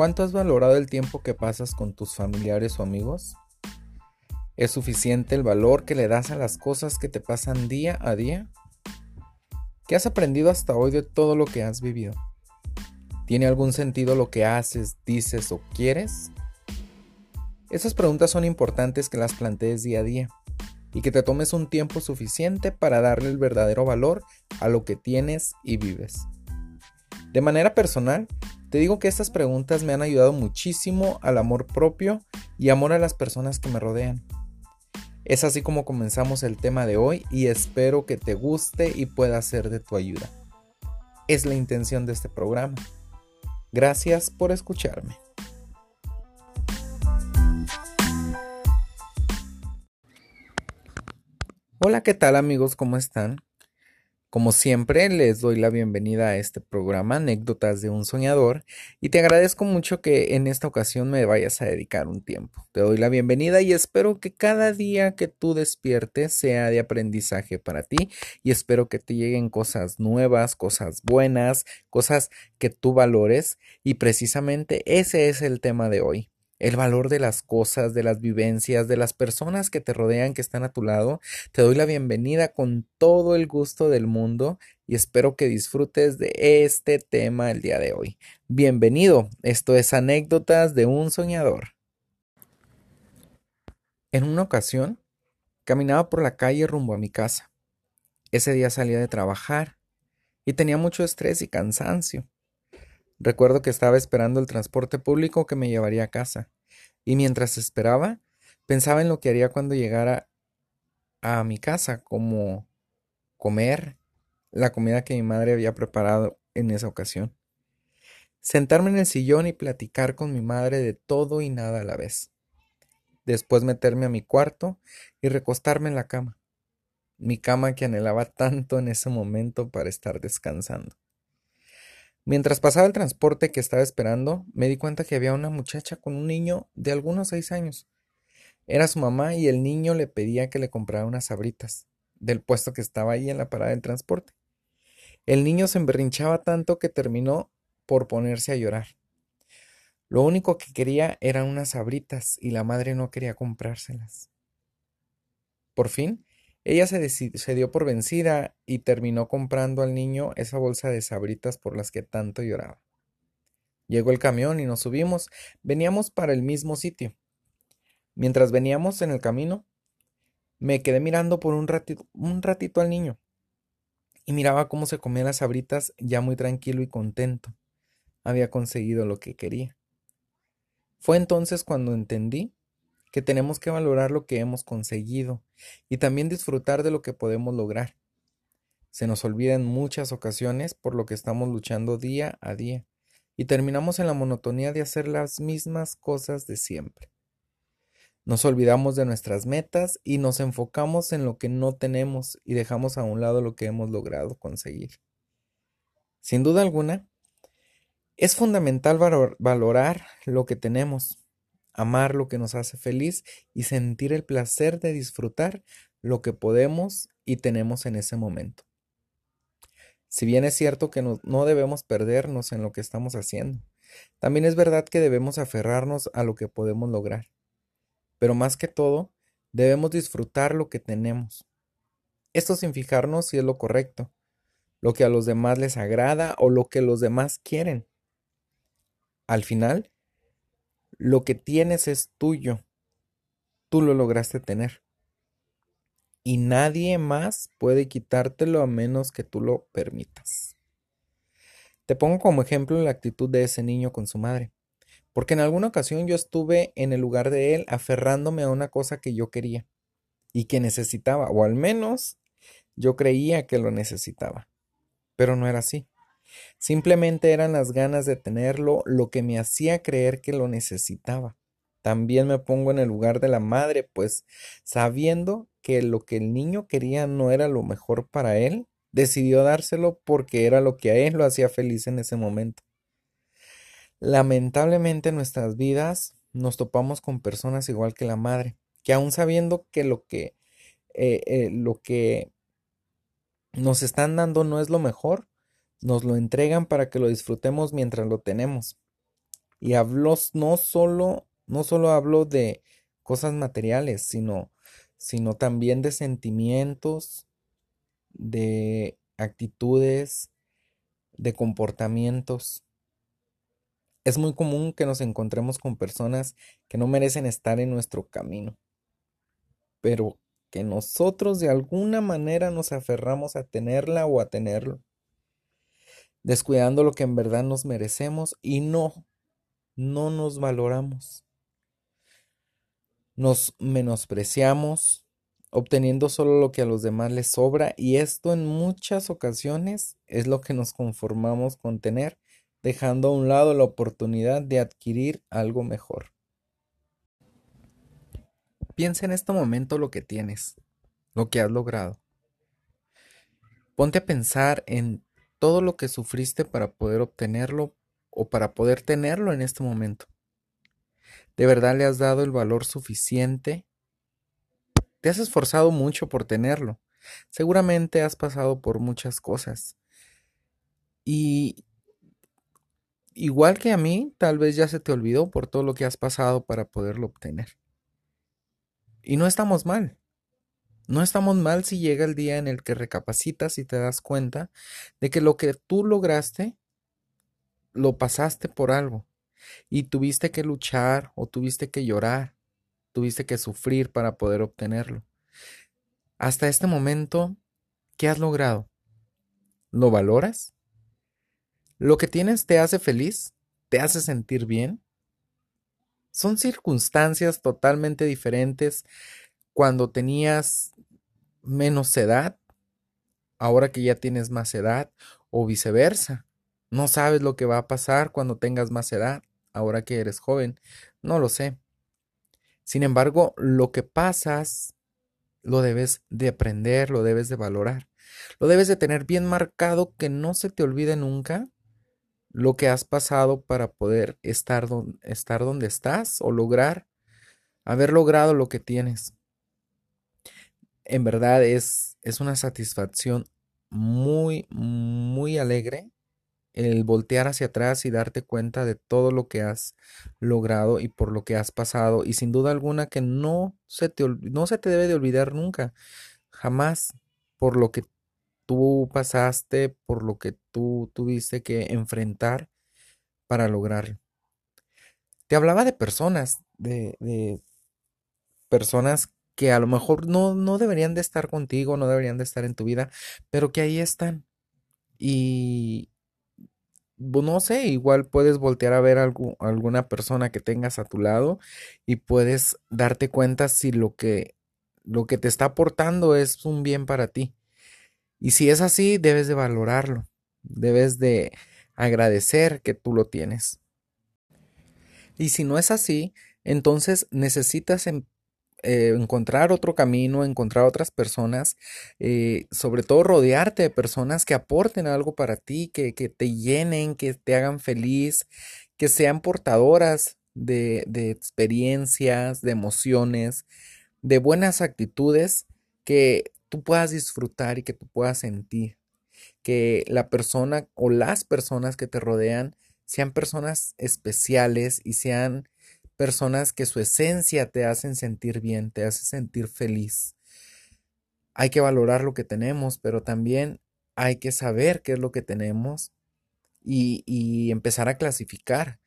¿Cuánto has valorado el tiempo que pasas con tus familiares o amigos? ¿Es suficiente el valor que le das a las cosas que te pasan día a día? ¿Qué has aprendido hasta hoy de todo lo que has vivido? ¿Tiene algún sentido lo que haces, dices o quieres? Esas preguntas son importantes que las plantees día a día y que te tomes un tiempo suficiente para darle el verdadero valor a lo que tienes y vives. De manera personal, te digo que estas preguntas me han ayudado muchísimo al amor propio y amor a las personas que me rodean. Es así como comenzamos el tema de hoy y espero que te guste y pueda ser de tu ayuda. Es la intención de este programa. Gracias por escucharme. Hola, ¿qué tal amigos? ¿Cómo están? Como siempre, les doy la bienvenida a este programa Anécdotas de un Soñador y te agradezco mucho que en esta ocasión me vayas a dedicar un tiempo. Te doy la bienvenida y espero que cada día que tú despiertes sea de aprendizaje para ti y espero que te lleguen cosas nuevas, cosas buenas, cosas que tú valores y precisamente ese es el tema de hoy el valor de las cosas, de las vivencias, de las personas que te rodean, que están a tu lado. Te doy la bienvenida con todo el gusto del mundo y espero que disfrutes de este tema el día de hoy. Bienvenido, esto es Anécdotas de un Soñador. En una ocasión, caminaba por la calle rumbo a mi casa. Ese día salía de trabajar y tenía mucho estrés y cansancio. Recuerdo que estaba esperando el transporte público que me llevaría a casa, y mientras esperaba, pensaba en lo que haría cuando llegara a mi casa, como comer la comida que mi madre había preparado en esa ocasión. Sentarme en el sillón y platicar con mi madre de todo y nada a la vez. Después meterme a mi cuarto y recostarme en la cama. Mi cama que anhelaba tanto en ese momento para estar descansando. Mientras pasaba el transporte que estaba esperando, me di cuenta que había una muchacha con un niño de algunos seis años. Era su mamá y el niño le pedía que le comprara unas sabritas del puesto que estaba ahí en la parada del transporte. El niño se emberrinchaba tanto que terminó por ponerse a llorar. Lo único que quería eran unas sabritas y la madre no quería comprárselas. Por fin, ella se, dio por vencida y terminó comprando al niño esa bolsa de sabritas por las que tanto lloraba. Llegó el camión y nos subimos. Veníamos para el mismo sitio. Mientras veníamos en el camino, me quedé mirando por un ratito, un ratito al niño y miraba cómo se comía las sabritas ya muy tranquilo y contento. Había conseguido lo que quería. Fue entonces cuando entendí que tenemos que valorar lo que hemos conseguido y también disfrutar de lo que podemos lograr. Se nos olvida en muchas ocasiones por lo que estamos luchando día a día y terminamos en la monotonía de hacer las mismas cosas de siempre. Nos olvidamos de nuestras metas y nos enfocamos en lo que no tenemos y dejamos a un lado lo que hemos logrado conseguir. Sin duda alguna, es fundamental valorar lo que tenemos, amar lo que nos hace feliz y sentir el placer de disfrutar lo que podemos y tenemos en ese momento. Si bien es cierto que no, debemos perdernos en lo que estamos haciendo, también es verdad que debemos aferrarnos a lo que podemos lograr. Pero más que todo, debemos disfrutar lo que tenemos. Esto sin fijarnos si es lo correcto, lo que a los demás les agrada o lo que los demás quieren. Al final, lo que tienes es tuyo. Tú lo lograste tener. Y nadie más puede quitártelo a menos que tú lo permitas. Te pongo como ejemplo la actitud de ese niño con su madre. Porque en alguna ocasión yo estuve en el lugar de él aferrándome a una cosa que yo quería y que necesitaba, o al menos yo creía que lo necesitaba. Pero no era así. Simplemente eran las ganas de tenerlo lo que me hacía creer que lo necesitaba. También me pongo en el lugar de la madre, pues sabiendo que lo que el niño quería no era lo mejor para él, decidió dárselo porque era lo que a él lo hacía feliz en ese momento. Lamentablemente en nuestras vidas nos topamos con personas igual que la madre, que aún sabiendo que lo que, eh, eh, lo que nos están dando no es lo mejor, nos lo entregan para que lo disfrutemos mientras lo tenemos. Y hablo no solo, no solo de cosas materiales, sino, sino también de sentimientos, de actitudes, de comportamientos. Es muy común que nos encontremos con personas que no merecen estar en nuestro camino, pero que nosotros de alguna manera nos aferramos a tenerla o a tenerlo, descuidando lo que en verdad nos merecemos y no, no nos valoramos. Nos menospreciamos, obteniendo solo lo que a los demás les sobra y esto en muchas ocasiones es lo que nos conformamos con tener, dejando a un lado la oportunidad de adquirir algo mejor. Piensa en este momento lo que tienes, lo que has logrado. Ponte a pensar en todo lo que sufriste para poder obtenerlo o para poder tenerlo en este momento. ¿De verdad le has dado el valor suficiente? Te has esforzado mucho por tenerlo. Seguramente has pasado por muchas cosas. Y igual que a mí, tal vez ya se te olvidó por todo lo que has pasado para poderlo obtener. Y no estamos mal. No estamos mal si llega el día en el que recapacitas y te das cuenta de que lo que tú lograste lo pasaste por algo y tuviste que luchar o tuviste que llorar, tuviste que sufrir para poder obtenerlo. Hasta este momento, ¿qué has logrado? ¿Lo valoras? ¿Lo que tienes te hace feliz? ¿Te hace sentir bien? Son circunstancias totalmente diferentes cuando tenías menos edad, ahora que ya tienes más edad, o viceversa. No sabes lo que va a pasar cuando tengas más edad, ahora que eres joven. No lo sé. Sin embargo, lo que pasas lo debes de aprender, lo debes de valorar. Lo debes de tener bien marcado que no se te olvide nunca lo que has pasado para poder estar, donde estás o lograr haber logrado lo que tienes. En verdad es, es una satisfacción muy, muy alegre el voltear hacia atrás y darte cuenta de todo lo que has logrado y por lo que has pasado y sin duda alguna que no se te, no se te debe de olvidar nunca, jamás por lo que tú pasaste, por lo que tú tuviste que enfrentar para lograrlo. Te hablaba de personas, de, personas que a lo mejor no, no deberían de estar contigo, no deberían de estar en tu vida, pero que ahí están. Y no sé, igual puedes voltear a ver a alguna persona que tengas a tu lado y puedes darte cuenta si lo que, lo que te está aportando es un bien para ti. Y si es así, debes de valorarlo, debes de agradecer que tú lo tienes. Y si no es así, entonces necesitas eh, encontrar otro camino, encontrar otras personas, eh, sobre todo rodearte de personas que aporten algo para ti, que, que, te llenen, que te hagan feliz, que sean portadoras de, de experiencias, de emociones, de buenas actitudes que tú puedas disfrutar y que tú puedas sentir. Que la persona o las personas que te rodean sean personas especiales y sean personas que su esencia te hacen sentir bien, te hace sentir feliz. Hay que valorar lo que tenemos, pero también hay que saber qué es lo que tenemos y, y empezar a clasificar.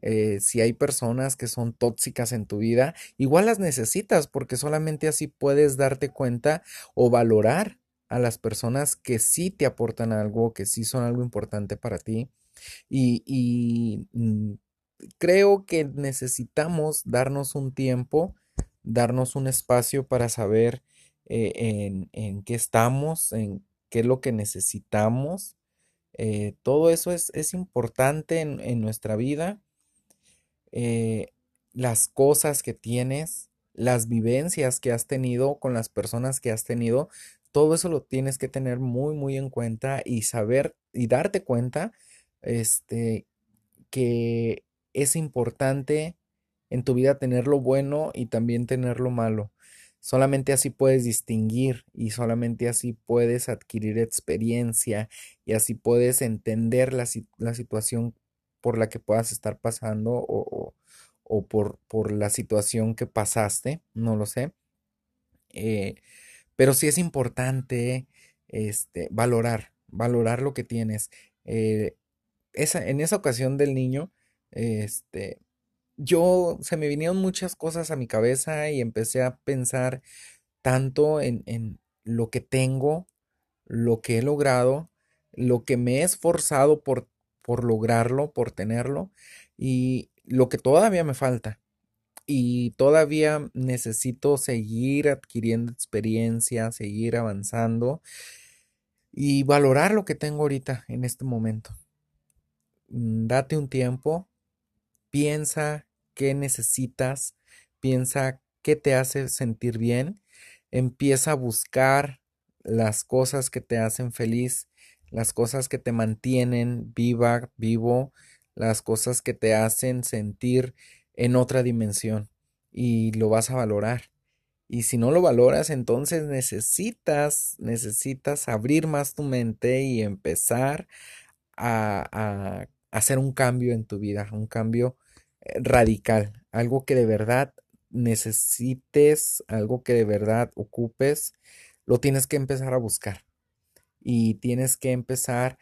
Eh, si hay personas que son tóxicas en tu vida, igual las necesitas porque solamente así puedes darte cuenta o valorar a las personas que sí te aportan algo, que sí son algo importante para ti. Y, mm, creo que necesitamos darnos un tiempo, darnos un espacio para saber eh, en, qué estamos, en qué es lo que necesitamos. Eh, todo eso es, importante en nuestra vida eh, las cosas que tienes, las vivencias que has tenido con las personas que has tenido, todo eso lo tienes que tener muy, muy en cuenta y saber y darte cuenta este, que es importante en tu vida tener lo bueno y también tener lo malo. Solamente así puedes distinguir y solamente así puedes adquirir experiencia y así puedes entender la, la situación por la que puedas estar pasando o, por, por, la situación que pasaste, no lo sé. Eh, pero sí es importante este, valorar, valorar lo que tienes. Eh, esa, en esa ocasión del niño, este, yo se me vinieron muchas cosas a mi cabeza y empecé a pensar tanto en, en lo que tengo, lo que he logrado, lo que me he esforzado por, por lograrlo, por tenerlo y lo que todavía me falta. Y todavía necesito seguir adquiriendo experiencia, seguir avanzando y valorar lo que tengo ahorita en este momento. Mm, date un tiempo, piensa qué necesitas, piensa qué te hace sentir bien, empieza a buscar las cosas que te hacen feliz, las cosas que te mantienen viva, vivo, las cosas que te hacen sentir en otra dimensión y lo vas a valorar. Y si no lo valoras, entonces necesitas, necesitas abrir más tu mente y empezar a, a hacer un cambio en tu vida, un cambio eh, radical, algo que de verdad necesites, algo que de verdad ocupes, lo tienes que empezar a buscar y tienes que empezar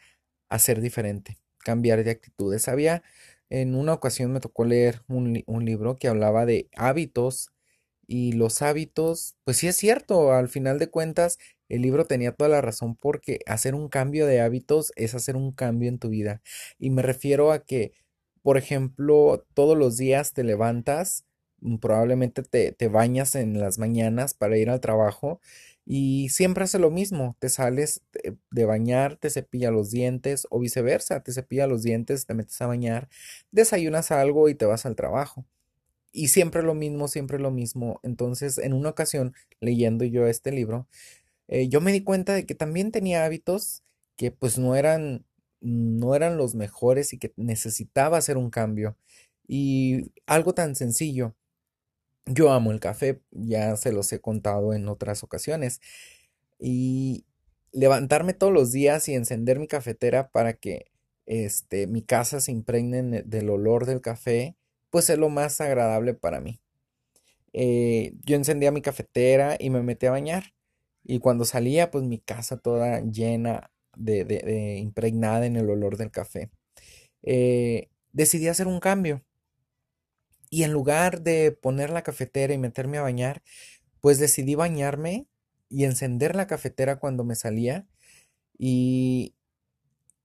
a ser diferente, cambiar de actitudes. Había, en una ocasión me tocó leer un, un libro que hablaba de hábitos y los hábitos, pues sí es cierto, al final de cuentas, el libro tenía toda la razón porque hacer un cambio de hábitos es hacer un cambio en tu vida. Y me refiero a que, por ejemplo, todos los días te levantas, mm, probablemente te, te bañas en las mañanas para ir al trabajo y siempre hace lo mismo, te sales de bañar, te cepilla los dientes o viceversa, te cepilla los dientes, te metes a bañar, desayunas algo y te vas al trabajo. Y siempre lo mismo, siempre lo mismo. Entonces, en una ocasión, leyendo yo este libro, eh, yo me di cuenta de que también tenía hábitos que pues no eran, no eran los mejores y que necesitaba hacer un cambio. Y algo tan sencillo. Yo amo el café, ya se los he contado en otras ocasiones. Y levantarme todos los días y encender mi cafetera para que este, mi casa se impregne del olor del café pues es lo más agradable para mí. Eh, yo encendía mi cafetera y me metí a bañar. Y cuando salía, pues mi casa toda llena de, impregnada en el olor del café. Eh, decidí hacer un cambio. Y en lugar de poner la cafetera y meterme a bañar, pues decidí bañarme y encender la cafetera cuando me salía. Y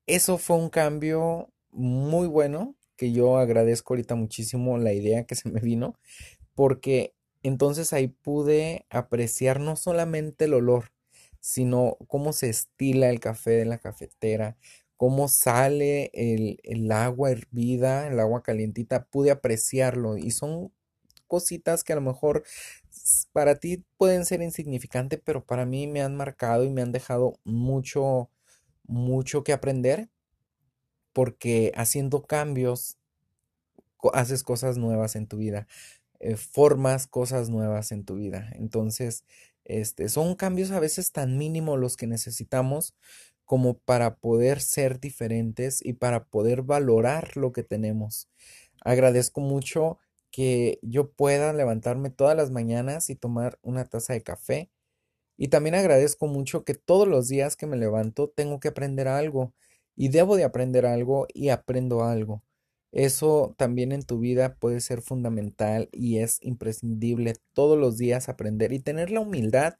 eso fue un cambio muy bueno que yo agradezco ahorita muchísimo la idea que se me vino, porque entonces ahí pude apreciar no solamente el olor, sino cómo se estila el café de la cafetera, cómo sale el, agua hervida, el agua calientita, pude apreciarlo. Y son cositas que a lo mejor para ti pueden ser insignificantes, pero para mí me han marcado y me han dejado mucho, mucho que aprender porque haciendo cambios haces cosas nuevas en tu vida, eh, formas cosas nuevas en tu vida. Entonces, este, son cambios a veces tan mínimos los que necesitamos como para poder ser diferentes y para poder valorar lo que tenemos. Agradezco mucho que yo pueda levantarme todas las mañanas y tomar una taza de café. Y también agradezco mucho que todos los días que me levanto tengo que aprender algo y debo de aprender algo y aprendo algo. Eso también en tu vida puede ser fundamental y es imprescindible todos los días aprender y tener la humildad,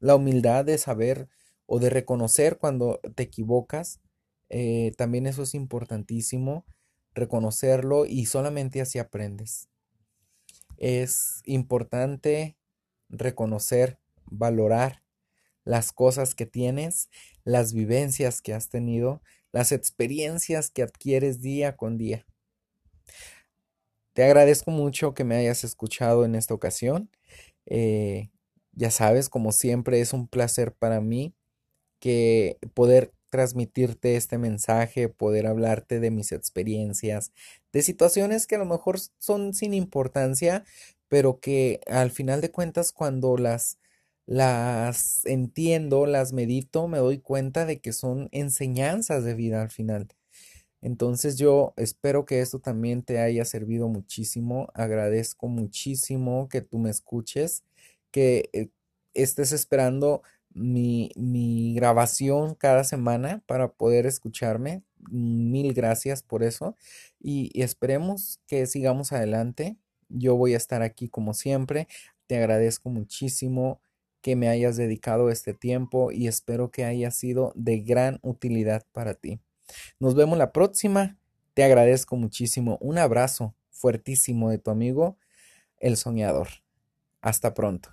la humildad de saber o de reconocer cuando te equivocas. Eh, también eso es importantísimo, reconocerlo y solamente así aprendes. Es importante reconocer, valorar las cosas que tienes, las vivencias que has tenido las experiencias que adquieres día con día. Te agradezco mucho que me hayas escuchado en esta ocasión. Eh, ya sabes, como siempre, es un placer para mí que poder transmitirte este mensaje, poder hablarte de mis experiencias, de situaciones que a lo mejor son sin importancia, pero que al final de cuentas cuando las las entiendo, las medito, me doy cuenta de que son enseñanzas de vida al final. Entonces yo espero que esto también te haya servido muchísimo. Agradezco muchísimo que tú me escuches, que eh, estés esperando mi, mi grabación cada semana para poder escucharme. Mil gracias por eso y, y esperemos que sigamos adelante. Yo voy a estar aquí como siempre. Te agradezco muchísimo que me hayas dedicado este tiempo y espero que haya sido de gran utilidad para ti. Nos vemos la próxima. Te agradezco muchísimo. Un abrazo fuertísimo de tu amigo, el soñador. Hasta pronto.